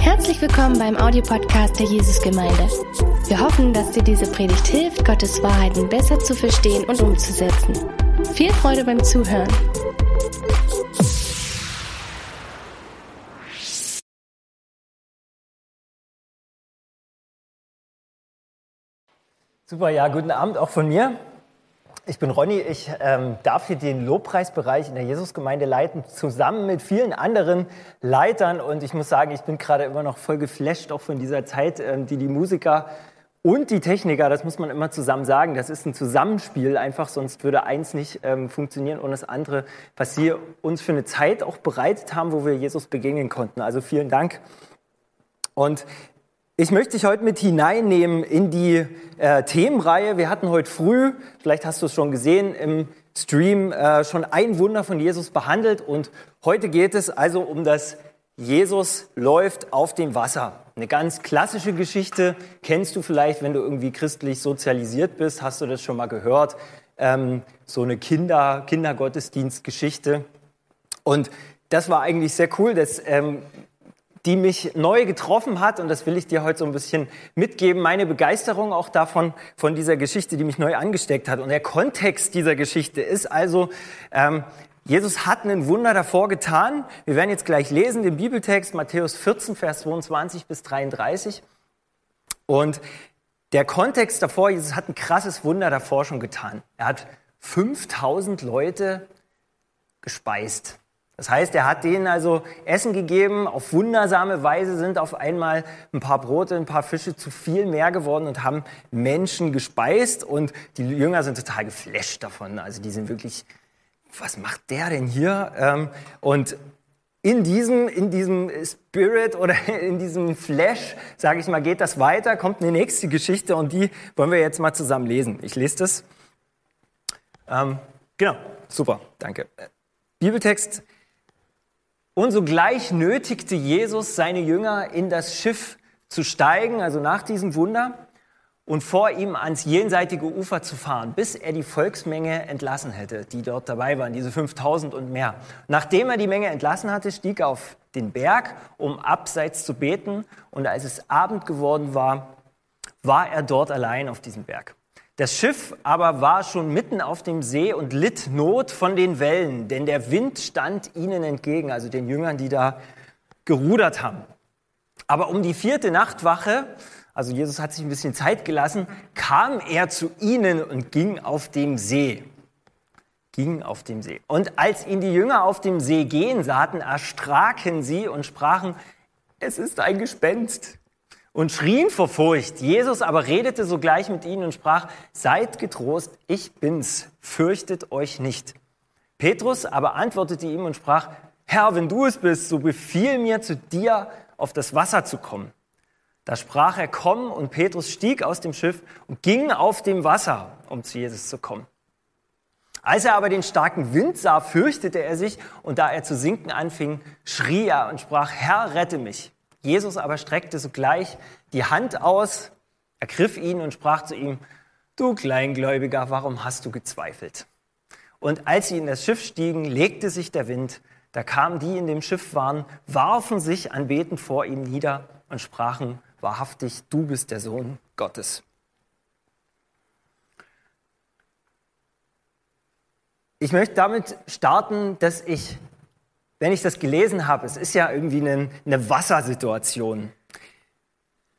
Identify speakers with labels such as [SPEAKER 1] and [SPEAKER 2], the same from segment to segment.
[SPEAKER 1] Herzlich willkommen beim Audiopodcast der Jesusgemeinde. Wir hoffen, dass dir diese Predigt hilft, Gottes Wahrheiten besser zu verstehen und umzusetzen. Viel Freude beim Zuhören.
[SPEAKER 2] Super, ja, guten Abend auch von mir. Ich bin Ronny, ich ähm, darf hier den Lobpreisbereich in der Jesusgemeinde leiten, zusammen mit vielen anderen Leitern. Und ich muss sagen, ich bin gerade immer noch voll geflasht, auch von dieser Zeit, ähm, die die Musiker und die Techniker, das muss man immer zusammen sagen, das ist ein Zusammenspiel einfach, sonst würde eins nicht ähm, funktionieren ohne das andere, was sie uns für eine Zeit auch bereitet haben, wo wir Jesus begegnen konnten. Also vielen Dank. Und ich möchte dich heute mit hineinnehmen in die äh, Themenreihe. Wir hatten heute früh, vielleicht hast du es schon gesehen, im Stream äh, schon ein Wunder von Jesus behandelt und heute geht es also um das Jesus läuft auf dem Wasser. Eine ganz klassische Geschichte, kennst du vielleicht, wenn du irgendwie christlich sozialisiert bist, hast du das schon mal gehört. Ähm, so eine Kinder, Kindergottesdienstgeschichte. Und das war eigentlich sehr cool. Das ähm, die mich neu getroffen hat. Und das will ich dir heute so ein bisschen mitgeben. Meine Begeisterung auch davon, von dieser Geschichte, die mich neu angesteckt hat. Und der Kontext dieser Geschichte ist also, ähm, Jesus hat einen Wunder davor getan. Wir werden jetzt gleich lesen den Bibeltext Matthäus 14, Vers 22 bis 33. Und der Kontext davor, Jesus hat ein krasses Wunder davor schon getan. Er hat 5000 Leute gespeist. Das heißt, er hat denen also Essen gegeben. Auf wundersame Weise sind auf einmal ein paar Brote, ein paar Fische zu viel mehr geworden und haben Menschen gespeist. Und die Jünger sind total geflasht davon. Also die sind wirklich, was macht der denn hier? Ähm, und in diesem, in diesem Spirit oder in diesem Flash, sage ich mal, geht das weiter, kommt eine nächste Geschichte und die wollen wir jetzt mal zusammen lesen. Ich lese das. Ähm, genau, super, danke. Bibeltext und sogleich nötigte Jesus seine Jünger in das Schiff zu steigen, also nach diesem Wunder, und vor ihm ans jenseitige Ufer zu fahren, bis er die Volksmenge entlassen hätte, die dort dabei waren, diese 5000 und mehr. Nachdem er die Menge entlassen hatte, stieg er auf den Berg, um abseits zu beten, und als es Abend geworden war, war er dort allein auf diesem Berg. Das Schiff aber war schon mitten auf dem See und litt Not von den Wellen, denn der Wind stand ihnen entgegen, also den Jüngern, die da gerudert haben. Aber um die vierte Nachtwache, also Jesus hat sich ein bisschen Zeit gelassen, kam er zu ihnen und ging auf dem See. Ging auf dem See. Und als ihn die Jünger auf dem See gehen sahen, erstraken sie und sprachen, es ist ein Gespenst und schrien vor Furcht. Jesus aber redete sogleich mit ihnen und sprach, seid getrost, ich bin's, fürchtet euch nicht. Petrus aber antwortete ihm und sprach, Herr, wenn du es bist, so befiehl mir zu dir auf das Wasser zu kommen. Da sprach er, komm, und Petrus stieg aus dem Schiff und ging auf dem Wasser, um zu Jesus zu kommen. Als er aber den starken Wind sah, fürchtete er sich, und da er zu sinken anfing, schrie er und sprach, Herr, rette mich. Jesus aber streckte sogleich die Hand aus, ergriff ihn und sprach zu ihm, du Kleingläubiger, warum hast du gezweifelt? Und als sie in das Schiff stiegen, legte sich der Wind. Da kamen die in dem Schiff waren, warfen sich anbetend vor ihm nieder und sprachen, wahrhaftig, du bist der Sohn Gottes. Ich möchte damit starten, dass ich wenn ich das gelesen habe, es ist ja irgendwie eine, eine Wassersituation.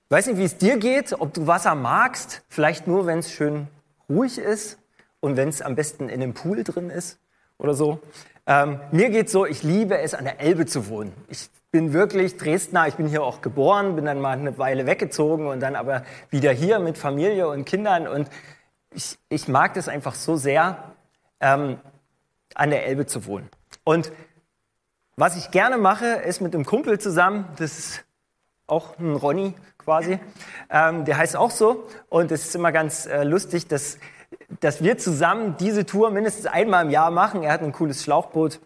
[SPEAKER 2] Ich weiß nicht, wie es dir geht, ob du Wasser magst, vielleicht nur, wenn es schön ruhig ist und wenn es am besten in einem Pool drin ist oder so. Ähm, mir geht so, ich liebe es, an der Elbe zu wohnen. Ich bin wirklich Dresdner, ich bin hier auch geboren, bin dann mal eine Weile weggezogen und dann aber wieder hier mit Familie und Kindern und ich, ich mag das einfach so sehr, ähm, an der Elbe zu wohnen. Und was ich gerne mache, ist mit einem Kumpel zusammen, das ist auch ein Ronny quasi, ähm, der heißt auch so. Und es ist immer ganz äh, lustig, dass, dass wir zusammen diese Tour mindestens einmal im Jahr machen. Er hat ein cooles Schlauchboot.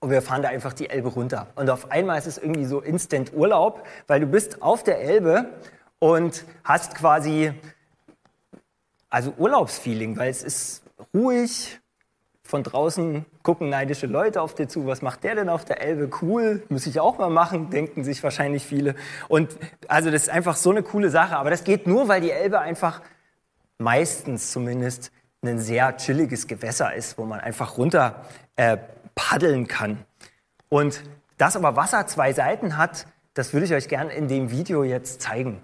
[SPEAKER 2] Und wir fahren da einfach die Elbe runter. Und auf einmal ist es irgendwie so Instant Urlaub, weil du bist auf der Elbe und hast quasi also Urlaubsfeeling, weil es ist ruhig, Von draußen gucken neidische Leute auf dir zu. Was macht der denn auf der Elbe? Cool, muss ich auch mal machen, denken sich wahrscheinlich viele. Und also das ist einfach so eine coole Sache. Aber das geht nur, weil die Elbe einfach meistens zumindest ein sehr chilliges Gewässer ist, wo man einfach runter äh, paddeln kann. Und dass aber Wasser zwei Seiten hat, das würde ich euch gerne in dem Video jetzt zeigen.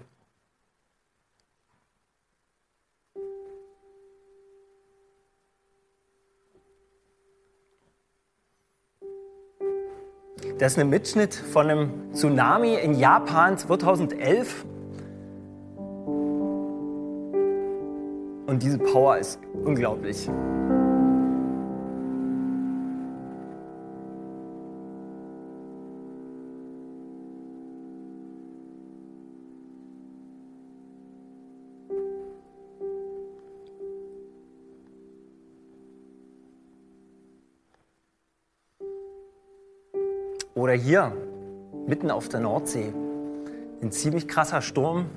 [SPEAKER 2] Das ist ein Mitschnitt von einem Tsunami in Japan 2011. Und diese Power ist unglaublich. Hier, mitten auf der Nordsee, ein ziemlich krasser Sturm.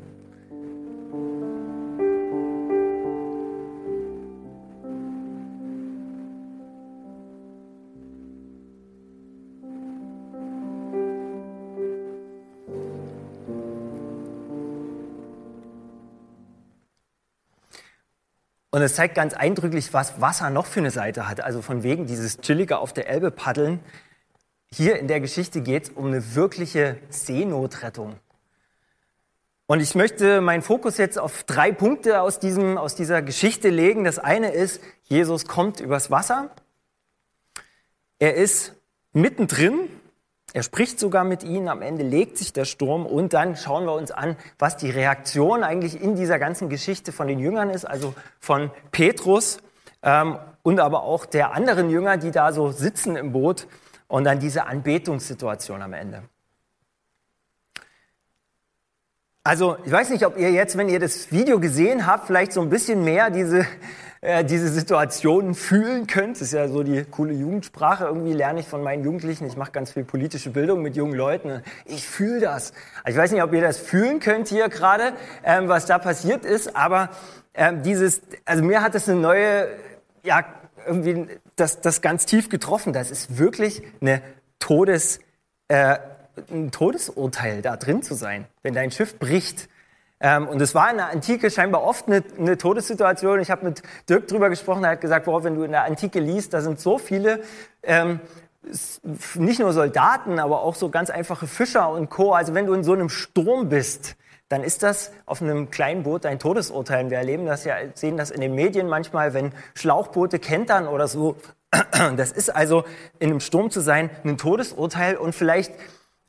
[SPEAKER 2] Und es zeigt ganz eindrücklich, was Wasser noch für eine Seite hat. Also von wegen dieses chillige auf der Elbe paddeln hier in der Geschichte geht es um eine wirkliche Seenotrettung. Und ich möchte meinen Fokus jetzt auf drei Punkte aus, diesem, aus dieser Geschichte legen. Das eine ist, Jesus kommt übers Wasser. Er ist mittendrin. Er spricht sogar mit ihnen. Am Ende legt sich der Sturm. Und dann schauen wir uns an, was die Reaktion eigentlich in dieser ganzen Geschichte von den Jüngern ist, also von Petrus ähm, und aber auch der anderen Jünger, die da so sitzen im Boot und dann diese Anbetungssituation am Ende. Also, ich weiß nicht, ob ihr jetzt, wenn ihr das Video gesehen habt, vielleicht so ein bisschen mehr diese, äh, diese Situationen fühlen könnt. Das ist ja so die coole Jugendsprache. Irgendwie lerne ich von meinen Jugendlichen. Ich mache ganz viel politische Bildung mit jungen Leuten. Ich fühle das. Ich weiß nicht, ob ihr das fühlen könnt hier gerade, ähm, was da passiert ist. Aber ähm, dieses, also mir hat das eine neue, ja, irgendwie das, das ganz tief getroffen. Das ist wirklich eine Todes, äh, ein Todesurteil, da drin zu sein, wenn dein Schiff bricht. Ähm, und es war in der Antike scheinbar oft eine, eine Todessituation. Ich habe mit Dirk drüber gesprochen, er hat gesagt, boah, wenn du in der Antike liest, da sind so viele, ähm, nicht nur Soldaten, aber auch so ganz einfache Fischer und Co. Also wenn du in so einem Sturm bist, dann ist das auf einem kleinen Boot ein Todesurteil. Wir erleben das ja, sehen das in den Medien manchmal, wenn Schlauchboote kentern oder so. Das ist also in einem Sturm zu sein ein Todesurteil und vielleicht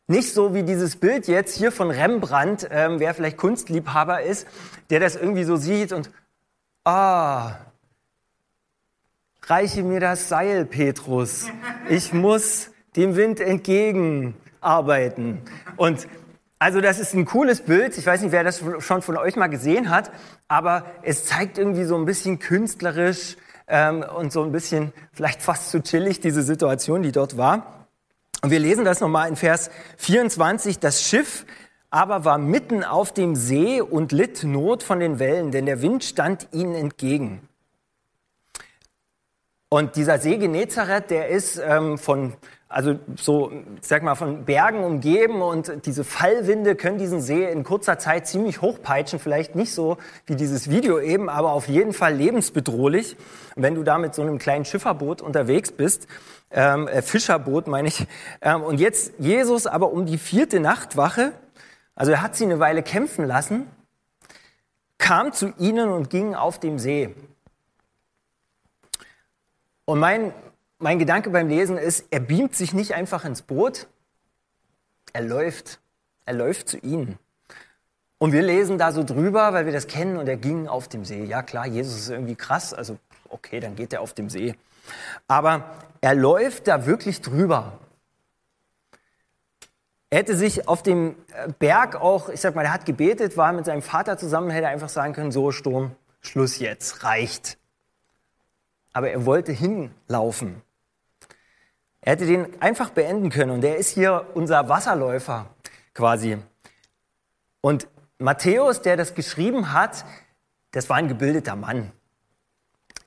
[SPEAKER 2] nicht so wie dieses Bild jetzt hier von Rembrandt, ähm, wer vielleicht Kunstliebhaber ist, der das irgendwie so sieht und ah, reiche mir das Seil, Petrus. Ich muss dem Wind entgegenarbeiten. Und also das ist ein cooles Bild. Ich weiß nicht, wer das schon von euch mal gesehen hat, aber es zeigt irgendwie so ein bisschen künstlerisch ähm, und so ein bisschen vielleicht fast zu chillig diese Situation, die dort war. Und wir lesen das nochmal in Vers 24. Das Schiff aber war mitten auf dem See und litt Not von den Wellen, denn der Wind stand ihnen entgegen. Und dieser See Genezareth, der ist ähm, von also so, sag mal, von Bergen umgeben und diese Fallwinde können diesen See in kurzer Zeit ziemlich hochpeitschen. Vielleicht nicht so wie dieses Video eben, aber auf jeden Fall lebensbedrohlich. wenn du da mit so einem kleinen Schifferboot unterwegs bist, ähm, äh, Fischerboot meine ich. Ähm, und jetzt Jesus aber um die vierte Nachtwache, also er hat sie eine Weile kämpfen lassen, kam zu ihnen und ging auf dem See. Und mein, mein Gedanke beim Lesen ist, er beamt sich nicht einfach ins Boot, er läuft, er läuft zu ihnen. Und wir lesen da so drüber, weil wir das kennen und er ging auf dem See. Ja klar, Jesus ist irgendwie krass, also okay, dann geht er auf dem See. Aber er läuft da wirklich drüber. Er hätte sich auf dem Berg auch, ich sag mal, er hat gebetet, war mit seinem Vater zusammen, hätte einfach sagen können, so Sturm, Schluss jetzt, reicht. Aber er wollte hinlaufen. Er hätte den einfach beenden können und er ist hier unser Wasserläufer quasi. Und Matthäus, der das geschrieben hat, das war ein gebildeter Mann.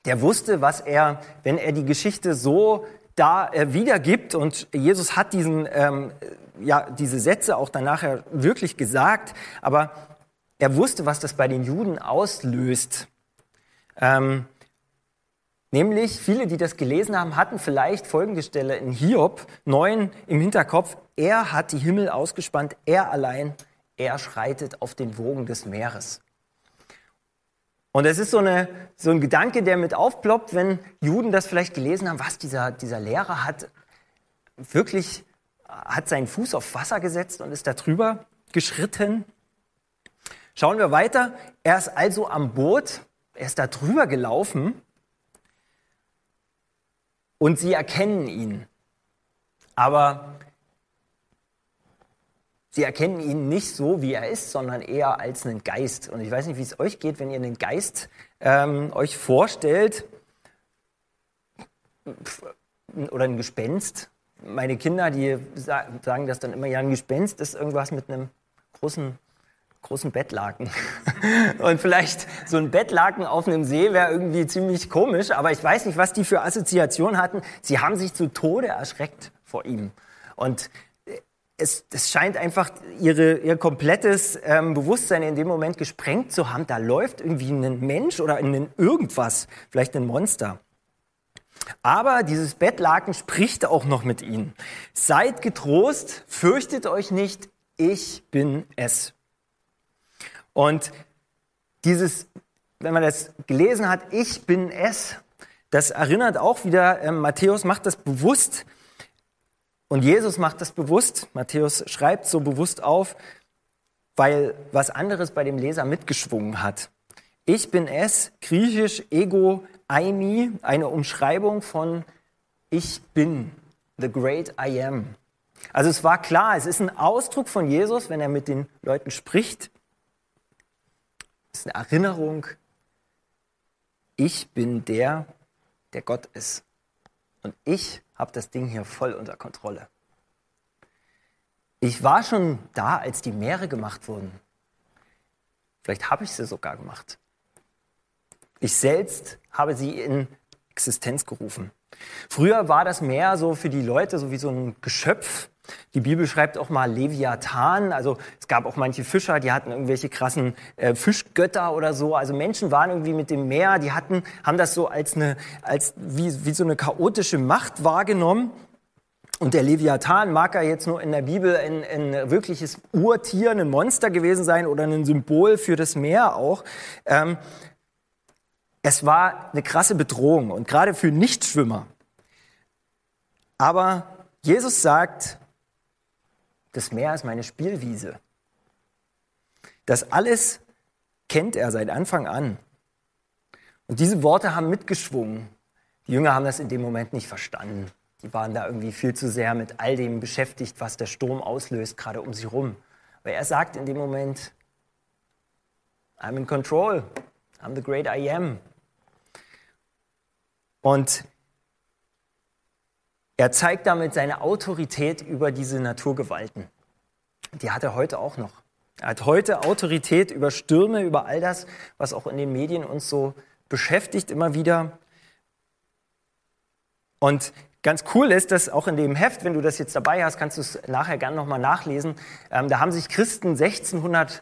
[SPEAKER 2] der wusste, was er, wenn er die Geschichte so da äh, wiedergibt und Jesus hat diesen, ähm, ja, diese Sätze auch dann nachher wirklich gesagt, aber er wusste, was das bei den Juden auslöst. Ähm, nämlich, viele, die das gelesen haben, hatten vielleicht folgende Stelle in Hiob 9 im Hinterkopf. Er hat die Himmel ausgespannt, er allein, er schreitet auf den Wogen des Meeres. Und es ist so, eine, so ein Gedanke, der mit aufploppt, wenn Juden das vielleicht gelesen haben, was dieser, dieser Lehrer hat wirklich, hat seinen Fuß auf Wasser gesetzt und ist da drüber geschritten. Schauen wir weiter. Er ist also am Boot, er ist da drüber gelaufen und sie erkennen ihn. Aber Sie erkennen ihn nicht so, wie er ist, sondern eher als einen Geist. Und ich weiß nicht, wie es euch geht, wenn ihr einen Geist ähm, euch vorstellt oder ein Gespenst. Meine Kinder, die sagen das dann immer, ja, ein Gespenst ist irgendwas mit einem großen, großen Bettlaken. Und vielleicht so ein Bettlaken auf einem See wäre irgendwie ziemlich komisch, aber ich weiß nicht, was die für Assoziationen hatten. Sie haben sich zu Tode erschreckt vor ihm. Und es, es scheint einfach ihre, ihr komplettes ähm, Bewusstsein in dem Moment gesprengt zu haben. Da läuft irgendwie ein Mensch oder ein irgendwas, vielleicht ein Monster. Aber dieses Bettlaken spricht auch noch mit ihnen. Seid getrost, fürchtet euch nicht, ich bin es. Und dieses, wenn man das gelesen hat, ich bin es, das erinnert auch wieder, äh, Matthäus macht das bewusst und Jesus macht das bewusst. Matthäus schreibt so bewusst auf, weil was anderes bei dem Leser mitgeschwungen hat. Ich bin es, griechisch ego eimi, eine Umschreibung von ich bin, the great I am. Also es war klar, es ist ein Ausdruck von Jesus, wenn er mit den Leuten spricht. Ist eine Erinnerung, ich bin der, der Gott ist. Und ich habe das Ding hier voll unter Kontrolle. Ich war schon da, als die Meere gemacht wurden. Vielleicht habe ich sie sogar gemacht. Ich selbst habe sie in Existenz gerufen. Früher war das Meer so für die Leute so wie so ein Geschöpf, die Bibel schreibt auch mal Leviathan. Also es gab auch manche Fischer, die hatten irgendwelche krassen äh, Fischgötter oder so. Also Menschen waren irgendwie mit dem Meer, die hatten, haben das so als eine, als wie, wie so eine chaotische Macht wahrgenommen. Und der Leviathan mag ja jetzt nur in der Bibel ein, ein wirkliches Urtier, ein Monster gewesen sein oder ein Symbol für das Meer auch. Ähm, es war eine krasse Bedrohung und gerade für Nichtschwimmer. Aber Jesus sagt, das Meer ist meine Spielwiese. Das alles kennt er seit Anfang an. Und diese Worte haben mitgeschwungen. Die Jünger haben das in dem Moment nicht verstanden. Die waren da irgendwie viel zu sehr mit all dem beschäftigt, was der Sturm auslöst, gerade um sie rum. Aber er sagt in dem Moment, I'm in control. I'm the great I am. Und er zeigt damit seine Autorität über diese Naturgewalten. Die hat er heute auch noch. Er hat heute Autorität über Stürme, über all das, was auch in den Medien uns so beschäftigt immer wieder. Und ganz cool ist, dass auch in dem Heft, wenn du das jetzt dabei hast, kannst du es nachher gerne nochmal nachlesen. Ähm, da haben sich Christen 1600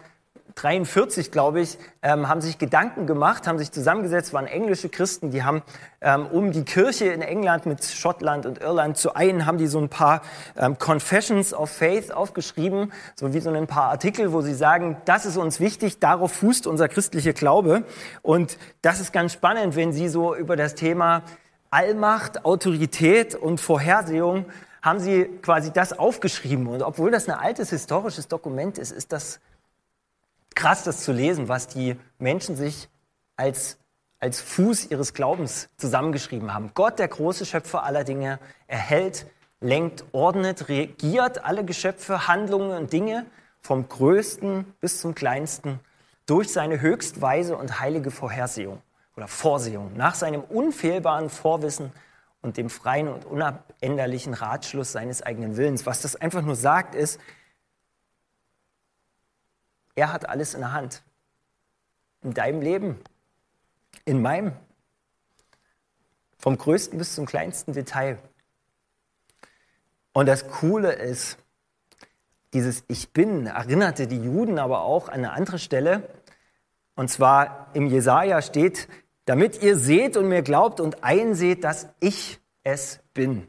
[SPEAKER 2] 43, glaube ich, ähm, haben sich Gedanken gemacht, haben sich zusammengesetzt, waren englische Christen, die haben ähm, um die Kirche in England mit Schottland und Irland zu einen, haben die so ein paar ähm, Confessions of Faith aufgeschrieben, so wie so ein paar Artikel, wo sie sagen, das ist uns wichtig, darauf fußt unser christlicher Glaube. Und das ist ganz spannend, wenn sie so über das Thema Allmacht, Autorität und Vorhersehung haben sie quasi das aufgeschrieben. Und obwohl das ein altes historisches Dokument ist, ist das krass, das zu lesen, was die Menschen sich als, als Fuß ihres Glaubens zusammengeschrieben haben. Gott, der große Schöpfer aller Dinge, erhält, lenkt, ordnet, regiert alle Geschöpfe, Handlungen und Dinge vom Größten bis zum Kleinsten durch seine höchstweise und heilige Vorhersehung oder Vorsehung, nach seinem unfehlbaren Vorwissen und dem freien und unabänderlichen Ratschluss seines eigenen Willens. Was das einfach nur sagt, ist, er hat alles in der Hand. In deinem Leben, in meinem. Vom größten bis zum kleinsten Detail. Und das Coole ist, dieses Ich bin erinnerte die Juden aber auch an eine andere Stelle. Und zwar im Jesaja steht, damit ihr seht und mir glaubt und einseht, dass ich es bin.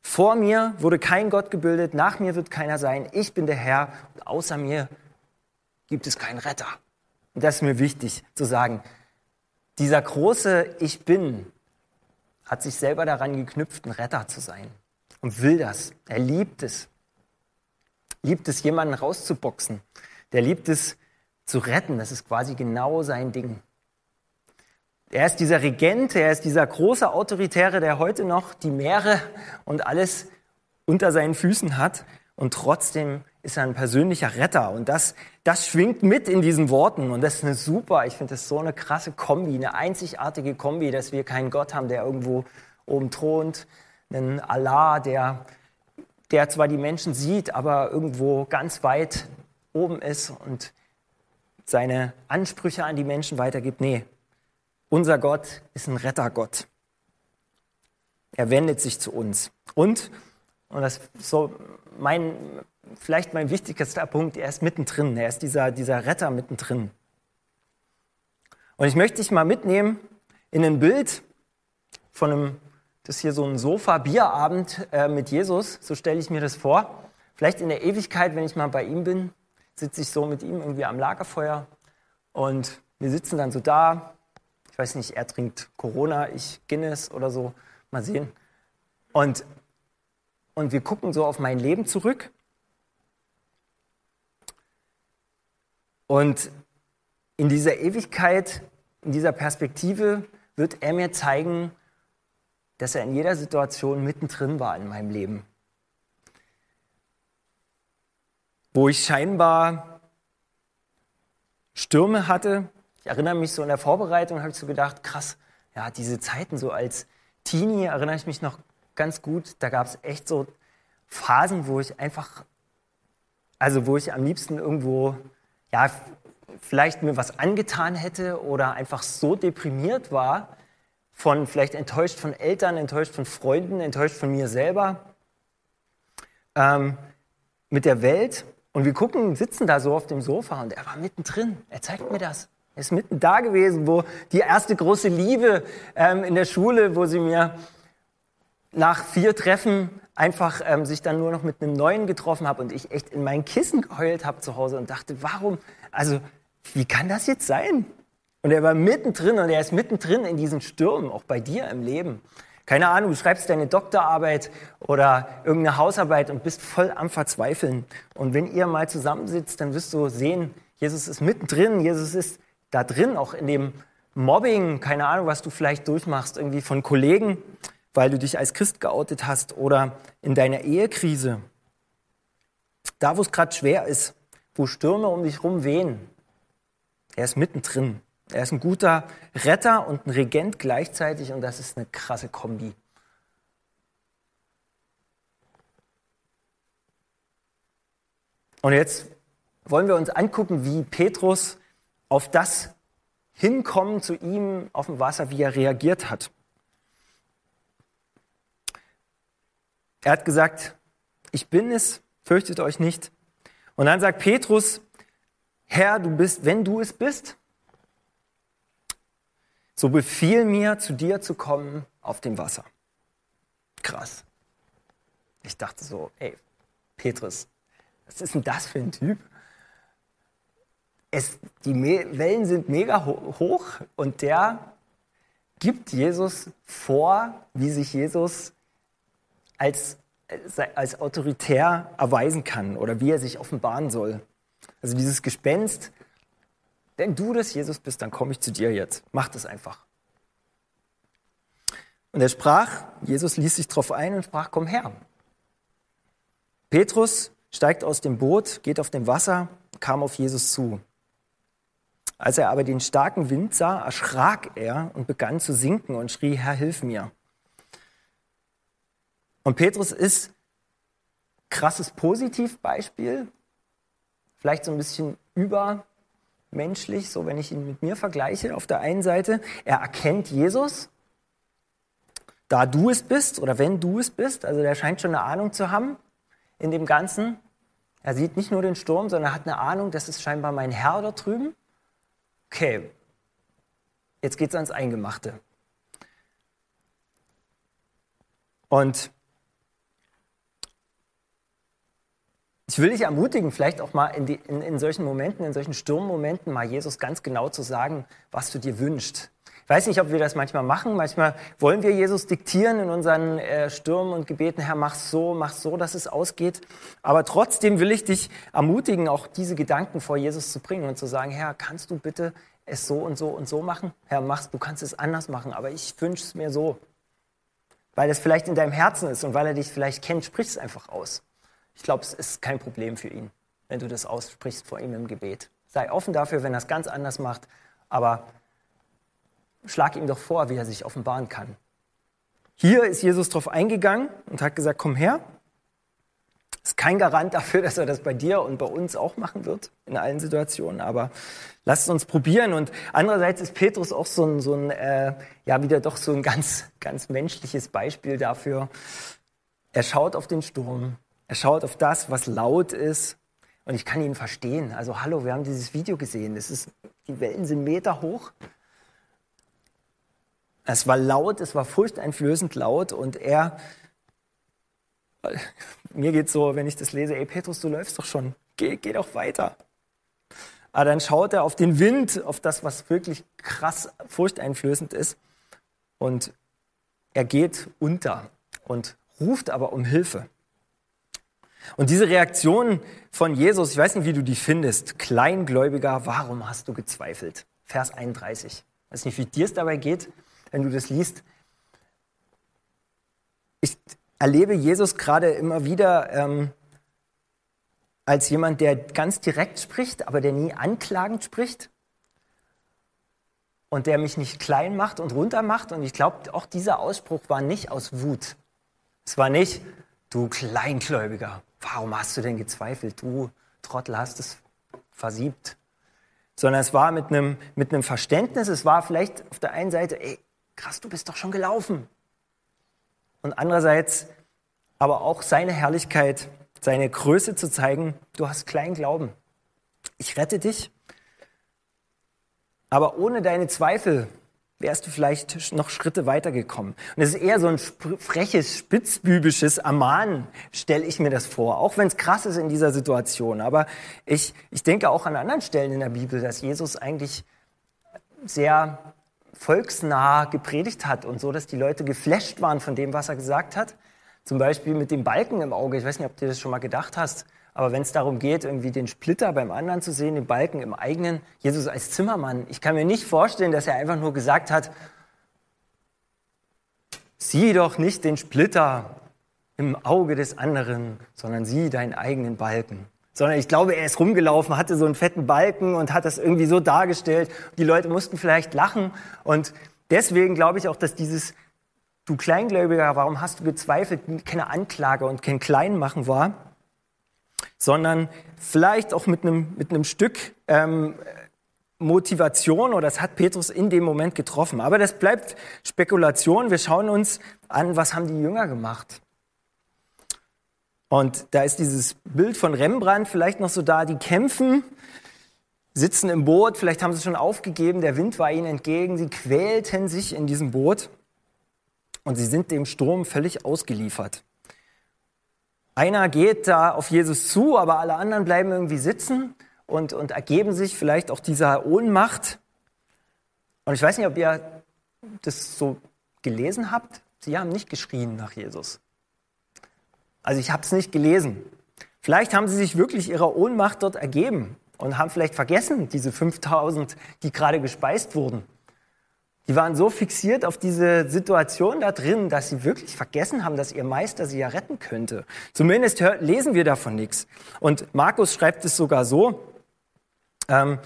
[SPEAKER 2] Vor mir wurde kein Gott gebildet, nach mir wird keiner sein. Ich bin der Herr und außer mir gibt es keinen Retter. Und das ist mir wichtig zu sagen. Dieser große Ich bin hat sich selber daran geknüpft, ein Retter zu sein und will das. Er liebt es. Liebt es, jemanden rauszuboxen. Der liebt es zu retten. Das ist quasi genau sein Ding. Er ist dieser Regent, er ist dieser große Autoritäre, der heute noch die Meere und alles unter seinen Füßen hat. Und trotzdem ist er ein persönlicher Retter. Und das, das schwingt mit in diesen Worten. Und das ist eine super, ich finde das so eine krasse Kombi, eine einzigartige Kombi, dass wir keinen Gott haben, der irgendwo oben thront, einen Allah, der, der zwar die Menschen sieht, aber irgendwo ganz weit oben ist und seine Ansprüche an die Menschen weitergibt. Nee, unser Gott ist ein Rettergott. Er wendet sich zu uns. Und, und das ist so mein, vielleicht mein wichtigster Punkt, er ist mittendrin. Er ist dieser, dieser Retter mittendrin. Und ich möchte dich mal mitnehmen in ein Bild von einem, das ist hier so ein Sofa-Bierabend äh, mit Jesus. So stelle ich mir das vor. Vielleicht in der Ewigkeit, wenn ich mal bei ihm bin, sitze ich so mit ihm irgendwie am Lagerfeuer und wir sitzen dann so da, weiß nicht, er trinkt Corona, ich Guinness oder so, mal sehen. Und, und wir gucken so auf mein Leben zurück. Und in dieser Ewigkeit, in dieser Perspektive wird er mir zeigen, dass er in jeder Situation mittendrin war in meinem Leben. Wo ich scheinbar Stürme hatte, ich erinnere mich so in der Vorbereitung, habe ich so gedacht, krass, ja, diese Zeiten so als Teenie erinnere ich mich noch ganz gut. Da gab es echt so Phasen, wo ich einfach, also wo ich am liebsten irgendwo, ja, vielleicht mir was angetan hätte oder einfach so deprimiert war, von vielleicht enttäuscht von Eltern, enttäuscht von Freunden, enttäuscht von mir selber, ähm, mit der Welt. Und wir gucken, sitzen da so auf dem Sofa und er war mittendrin. Er zeigt mir das. Er ist mitten da gewesen, wo die erste große Liebe ähm, in der Schule, wo sie mir nach vier Treffen einfach ähm, sich dann nur noch mit einem neuen getroffen habe und ich echt in mein Kissen geheult habe zu Hause und dachte, warum, also wie kann das jetzt sein? Und er war mittendrin und er ist mittendrin in diesen Stürmen, auch bei dir im Leben. Keine Ahnung, du schreibst deine Doktorarbeit oder irgendeine Hausarbeit und bist voll am Verzweifeln. Und wenn ihr mal zusammensitzt, dann wirst du sehen, Jesus ist mittendrin, Jesus ist da drin, auch in dem Mobbing, keine Ahnung, was du vielleicht durchmachst, irgendwie von Kollegen, weil du dich als Christ geoutet hast oder in deiner Ehekrise. Da, wo es gerade schwer ist, wo Stürme um dich rum wehen. Er ist mittendrin. Er ist ein guter Retter und ein Regent gleichzeitig und das ist eine krasse Kombi. Und jetzt wollen wir uns angucken, wie Petrus auf das Hinkommen zu ihm auf dem Wasser, wie er reagiert hat. Er hat gesagt, ich bin es, fürchtet euch nicht. Und dann sagt Petrus, Herr, du bist, wenn du es bist, so befiehl mir, zu dir zu kommen auf dem Wasser. Krass. Ich dachte so, ey, Petrus, was ist denn das für ein Typ? es, die Wellen sind mega hoch und der gibt Jesus vor, wie sich Jesus als, als autoritär erweisen kann oder wie er sich offenbaren soll. Also dieses Gespenst, wenn du das Jesus bist, dann komme ich zu dir jetzt. Mach das einfach. Und er sprach, Jesus ließ sich darauf ein und sprach, komm her. Petrus steigt aus dem Boot, geht auf dem Wasser, kam auf Jesus zu. Als er aber den starken Wind sah, erschrak er und begann zu sinken und schrie, Herr, hilf mir. Und Petrus ist krasses Positivbeispiel, vielleicht so ein bisschen übermenschlich, so wenn ich ihn mit mir vergleiche. Auf der einen Seite, er erkennt Jesus, da du es bist oder wenn du es bist. Also der scheint schon eine Ahnung zu haben in dem Ganzen. Er sieht nicht nur den Sturm, sondern er hat eine Ahnung, das ist scheinbar mein Herr da drüben. Okay, jetzt geht's ans Eingemachte. Und ich will dich ermutigen, vielleicht auch mal in, die, in, in solchen Momenten, in solchen Sturmmomenten mal Jesus ganz genau zu sagen, was du dir wünschst. Ich weiß nicht, ob wir das manchmal machen. Manchmal wollen wir Jesus diktieren in unseren äh, Stürmen und Gebeten, Herr, mach so, mach so, dass es ausgeht. Aber trotzdem will ich dich ermutigen, auch diese Gedanken vor Jesus zu bringen und zu sagen, Herr, kannst du bitte es so und so und so machen? Herr, machst, du kannst es anders machen, aber ich wünsche es mir so. Weil es vielleicht in deinem Herzen ist und weil er dich vielleicht kennt, sprich es einfach aus. Ich glaube, es ist kein Problem für ihn, wenn du das aussprichst vor ihm im Gebet. Sei offen dafür, wenn er es ganz anders macht, aber schlag ihm doch vor, wie er sich offenbaren kann. Hier ist Jesus darauf eingegangen und hat gesagt, komm her. Ist kein Garant dafür, dass er das bei dir und bei uns auch machen wird, in allen Situationen, aber lasst uns probieren. Und andererseits ist Petrus auch so ein, so ein äh, ja, wieder doch so ein ganz, ganz menschliches Beispiel dafür. Er schaut auf den Sturm, er schaut auf das, was laut ist. Und ich kann ihn verstehen. Also hallo, wir haben dieses Video gesehen. Es ist, die Wellen sind Meter hoch. Es war laut, es war furchteinflößend laut und er, mir geht so, wenn ich das lese, ey Petrus, du läufst doch schon, geh, geh doch weiter. Aber dann schaut er auf den Wind, auf das, was wirklich krass furchteinflößend ist und er geht unter und ruft aber um Hilfe. Und diese Reaktion von Jesus, ich weiß nicht, wie du die findest, Kleingläubiger, warum hast du gezweifelt? Vers 31. Ich weiß nicht, wie dir es dabei geht wenn du das liest. Ich erlebe Jesus gerade immer wieder ähm, als jemand, der ganz direkt spricht, aber der nie anklagend spricht und der mich nicht klein macht und runter macht. Und ich glaube, auch dieser Ausspruch war nicht aus Wut. Es war nicht, du Kleingläubiger, warum hast du denn gezweifelt? Du Trottel hast es versiebt. Sondern es war mit einem, mit einem Verständnis, es war vielleicht auf der einen Seite, ey, krass, du bist doch schon gelaufen. Und andererseits aber auch seine Herrlichkeit, seine Größe zu zeigen, du hast kleinen Glauben. Ich rette dich, aber ohne deine Zweifel wärst du vielleicht noch Schritte weitergekommen. Und es ist eher so ein freches, spitzbübisches Ermahnen, stelle ich mir das vor, auch wenn es krass ist in dieser Situation. Aber ich, ich denke auch an anderen Stellen in der Bibel, dass Jesus eigentlich sehr volksnah gepredigt hat und so, dass die Leute geflasht waren von dem, was er gesagt hat. Zum Beispiel mit dem Balken im Auge. Ich weiß nicht, ob du das schon mal gedacht hast, aber wenn es darum geht, irgendwie den Splitter beim anderen zu sehen, den Balken im eigenen, Jesus als Zimmermann, ich kann mir nicht vorstellen, dass er einfach nur gesagt hat, sieh doch nicht den Splitter im Auge des anderen, sondern sieh deinen eigenen Balken. Sondern ich glaube, er ist rumgelaufen, hatte so einen fetten Balken und hat das irgendwie so dargestellt. Die Leute mussten vielleicht lachen. Und deswegen glaube ich auch, dass dieses Du Kleingläubiger, warum hast du gezweifelt, keine Anklage und kein Kleinmachen war, sondern vielleicht auch mit einem, mit einem Stück ähm, Motivation oder das hat Petrus in dem Moment getroffen. Aber das bleibt Spekulation. Wir schauen uns an, was haben die Jünger gemacht. Und da ist dieses Bild von Rembrandt vielleicht noch so da, die kämpfen, sitzen im Boot, vielleicht haben sie schon aufgegeben, der Wind war ihnen entgegen, sie quälten sich in diesem Boot und sie sind dem Sturm völlig ausgeliefert. Einer geht da auf Jesus zu, aber alle anderen bleiben irgendwie sitzen und, und ergeben sich vielleicht auch dieser Ohnmacht. Und ich weiß nicht, ob ihr das so gelesen habt. Sie haben nicht geschrien nach Jesus. Also ich habe es nicht gelesen. Vielleicht haben sie sich wirklich ihrer Ohnmacht dort ergeben und haben vielleicht vergessen, diese 5000, die gerade gespeist wurden. Die waren so fixiert auf diese Situation da drin, dass sie wirklich vergessen haben, dass ihr Meister sie ja retten könnte. Zumindest lesen wir davon nichts. Und Markus schreibt es sogar so, ähm,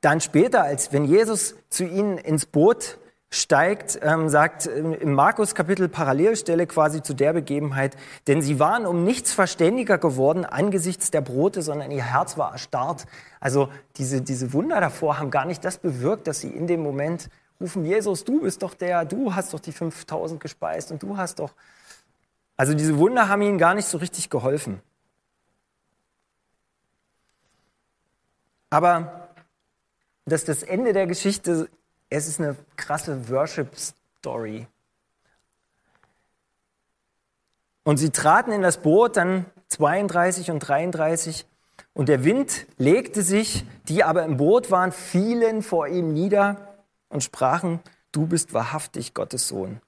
[SPEAKER 2] dann später, als wenn Jesus zu ihnen ins Boot steigt, ähm, sagt im Markus Kapitel Parallelstelle quasi zu der Begebenheit, denn sie waren um nichts verständiger geworden angesichts der Brote, sondern ihr Herz war erstarrt. Also diese, diese Wunder davor haben gar nicht das bewirkt, dass sie in dem Moment rufen, Jesus, du bist doch der, du hast doch die 5000 gespeist und du hast doch. Also diese Wunder haben ihnen gar nicht so richtig geholfen. Aber das ist das Ende der Geschichte. Es ist eine krasse Worship-Story. Und sie traten in das Boot, dann 32 und 33, und der Wind legte sich, die aber im Boot waren, fielen vor ihm nieder und sprachen, du bist wahrhaftig Gottes Sohn.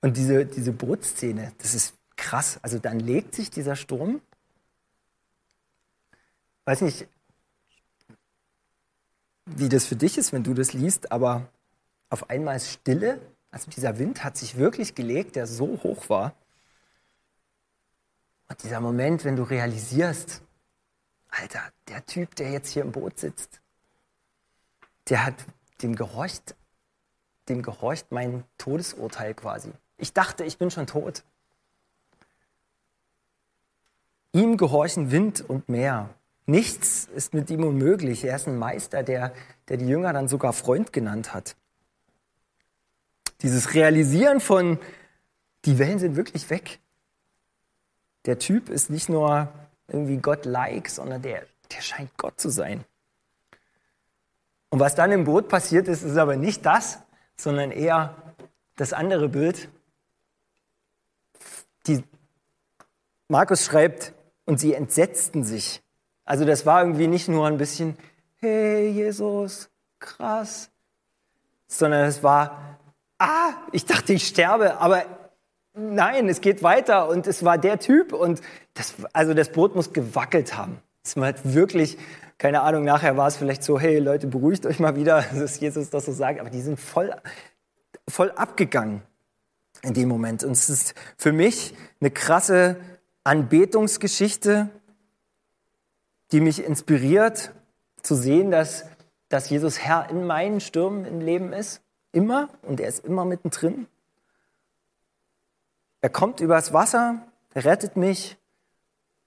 [SPEAKER 2] Und diese, diese Bootszene, das ist krass. Also dann legt sich dieser Sturm. Weiß nicht, wie das für dich ist, wenn du das liest, aber auf einmal ist Stille. Also dieser Wind hat sich wirklich gelegt, der so hoch war. Und dieser Moment, wenn du realisierst, Alter, der Typ, der jetzt hier im Boot sitzt, der hat dem gehorcht, dem gehorcht mein Todesurteil quasi. Ich dachte, ich bin schon tot. Ihm gehorchen Wind und Meer. Nichts ist mit ihm unmöglich. Er ist ein Meister, der, der die Jünger dann sogar Freund genannt hat. Dieses Realisieren von, die Wellen sind wirklich weg. Der Typ ist nicht nur irgendwie Gott-like, sondern der, der scheint Gott zu sein. Und was dann im Boot passiert ist, ist aber nicht das, sondern eher das andere Bild. Die, Markus schreibt, und sie entsetzten sich. Also das war irgendwie nicht nur ein bisschen, hey Jesus, krass, sondern es war, ah, ich dachte, ich sterbe, aber nein, es geht weiter und es war der Typ und das, also das Boot muss gewackelt haben. Es war halt wirklich, keine Ahnung, nachher war es vielleicht so, hey Leute, beruhigt euch mal wieder, dass Jesus das so sagt, aber die sind voll, voll abgegangen in dem Moment. Und es ist für mich eine krasse Anbetungsgeschichte, die mich inspiriert zu sehen, dass, dass Jesus Herr in meinen Stürmen im Leben ist. Immer. Und er ist immer mittendrin. Er kommt übers Wasser, er rettet mich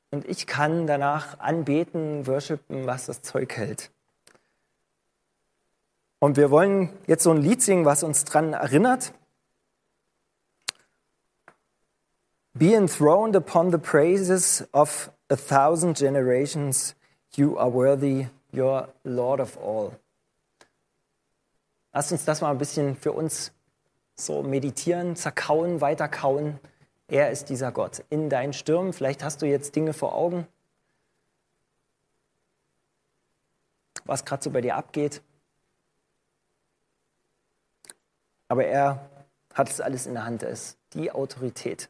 [SPEAKER 2] und ich kann danach anbeten, worshipen, was das Zeug hält. Und wir wollen jetzt so ein Lied singen, was uns daran erinnert. Be enthroned upon the praises of a thousand generations. You are worthy, you're Lord of all. Lass uns das mal ein bisschen für uns so meditieren, zerkauen, weiterkauen. Er ist dieser Gott. In deinen Stürmen, vielleicht hast du jetzt Dinge vor Augen, was gerade so bei dir abgeht. Aber er hat es alles in der Hand, er ist die Autorität.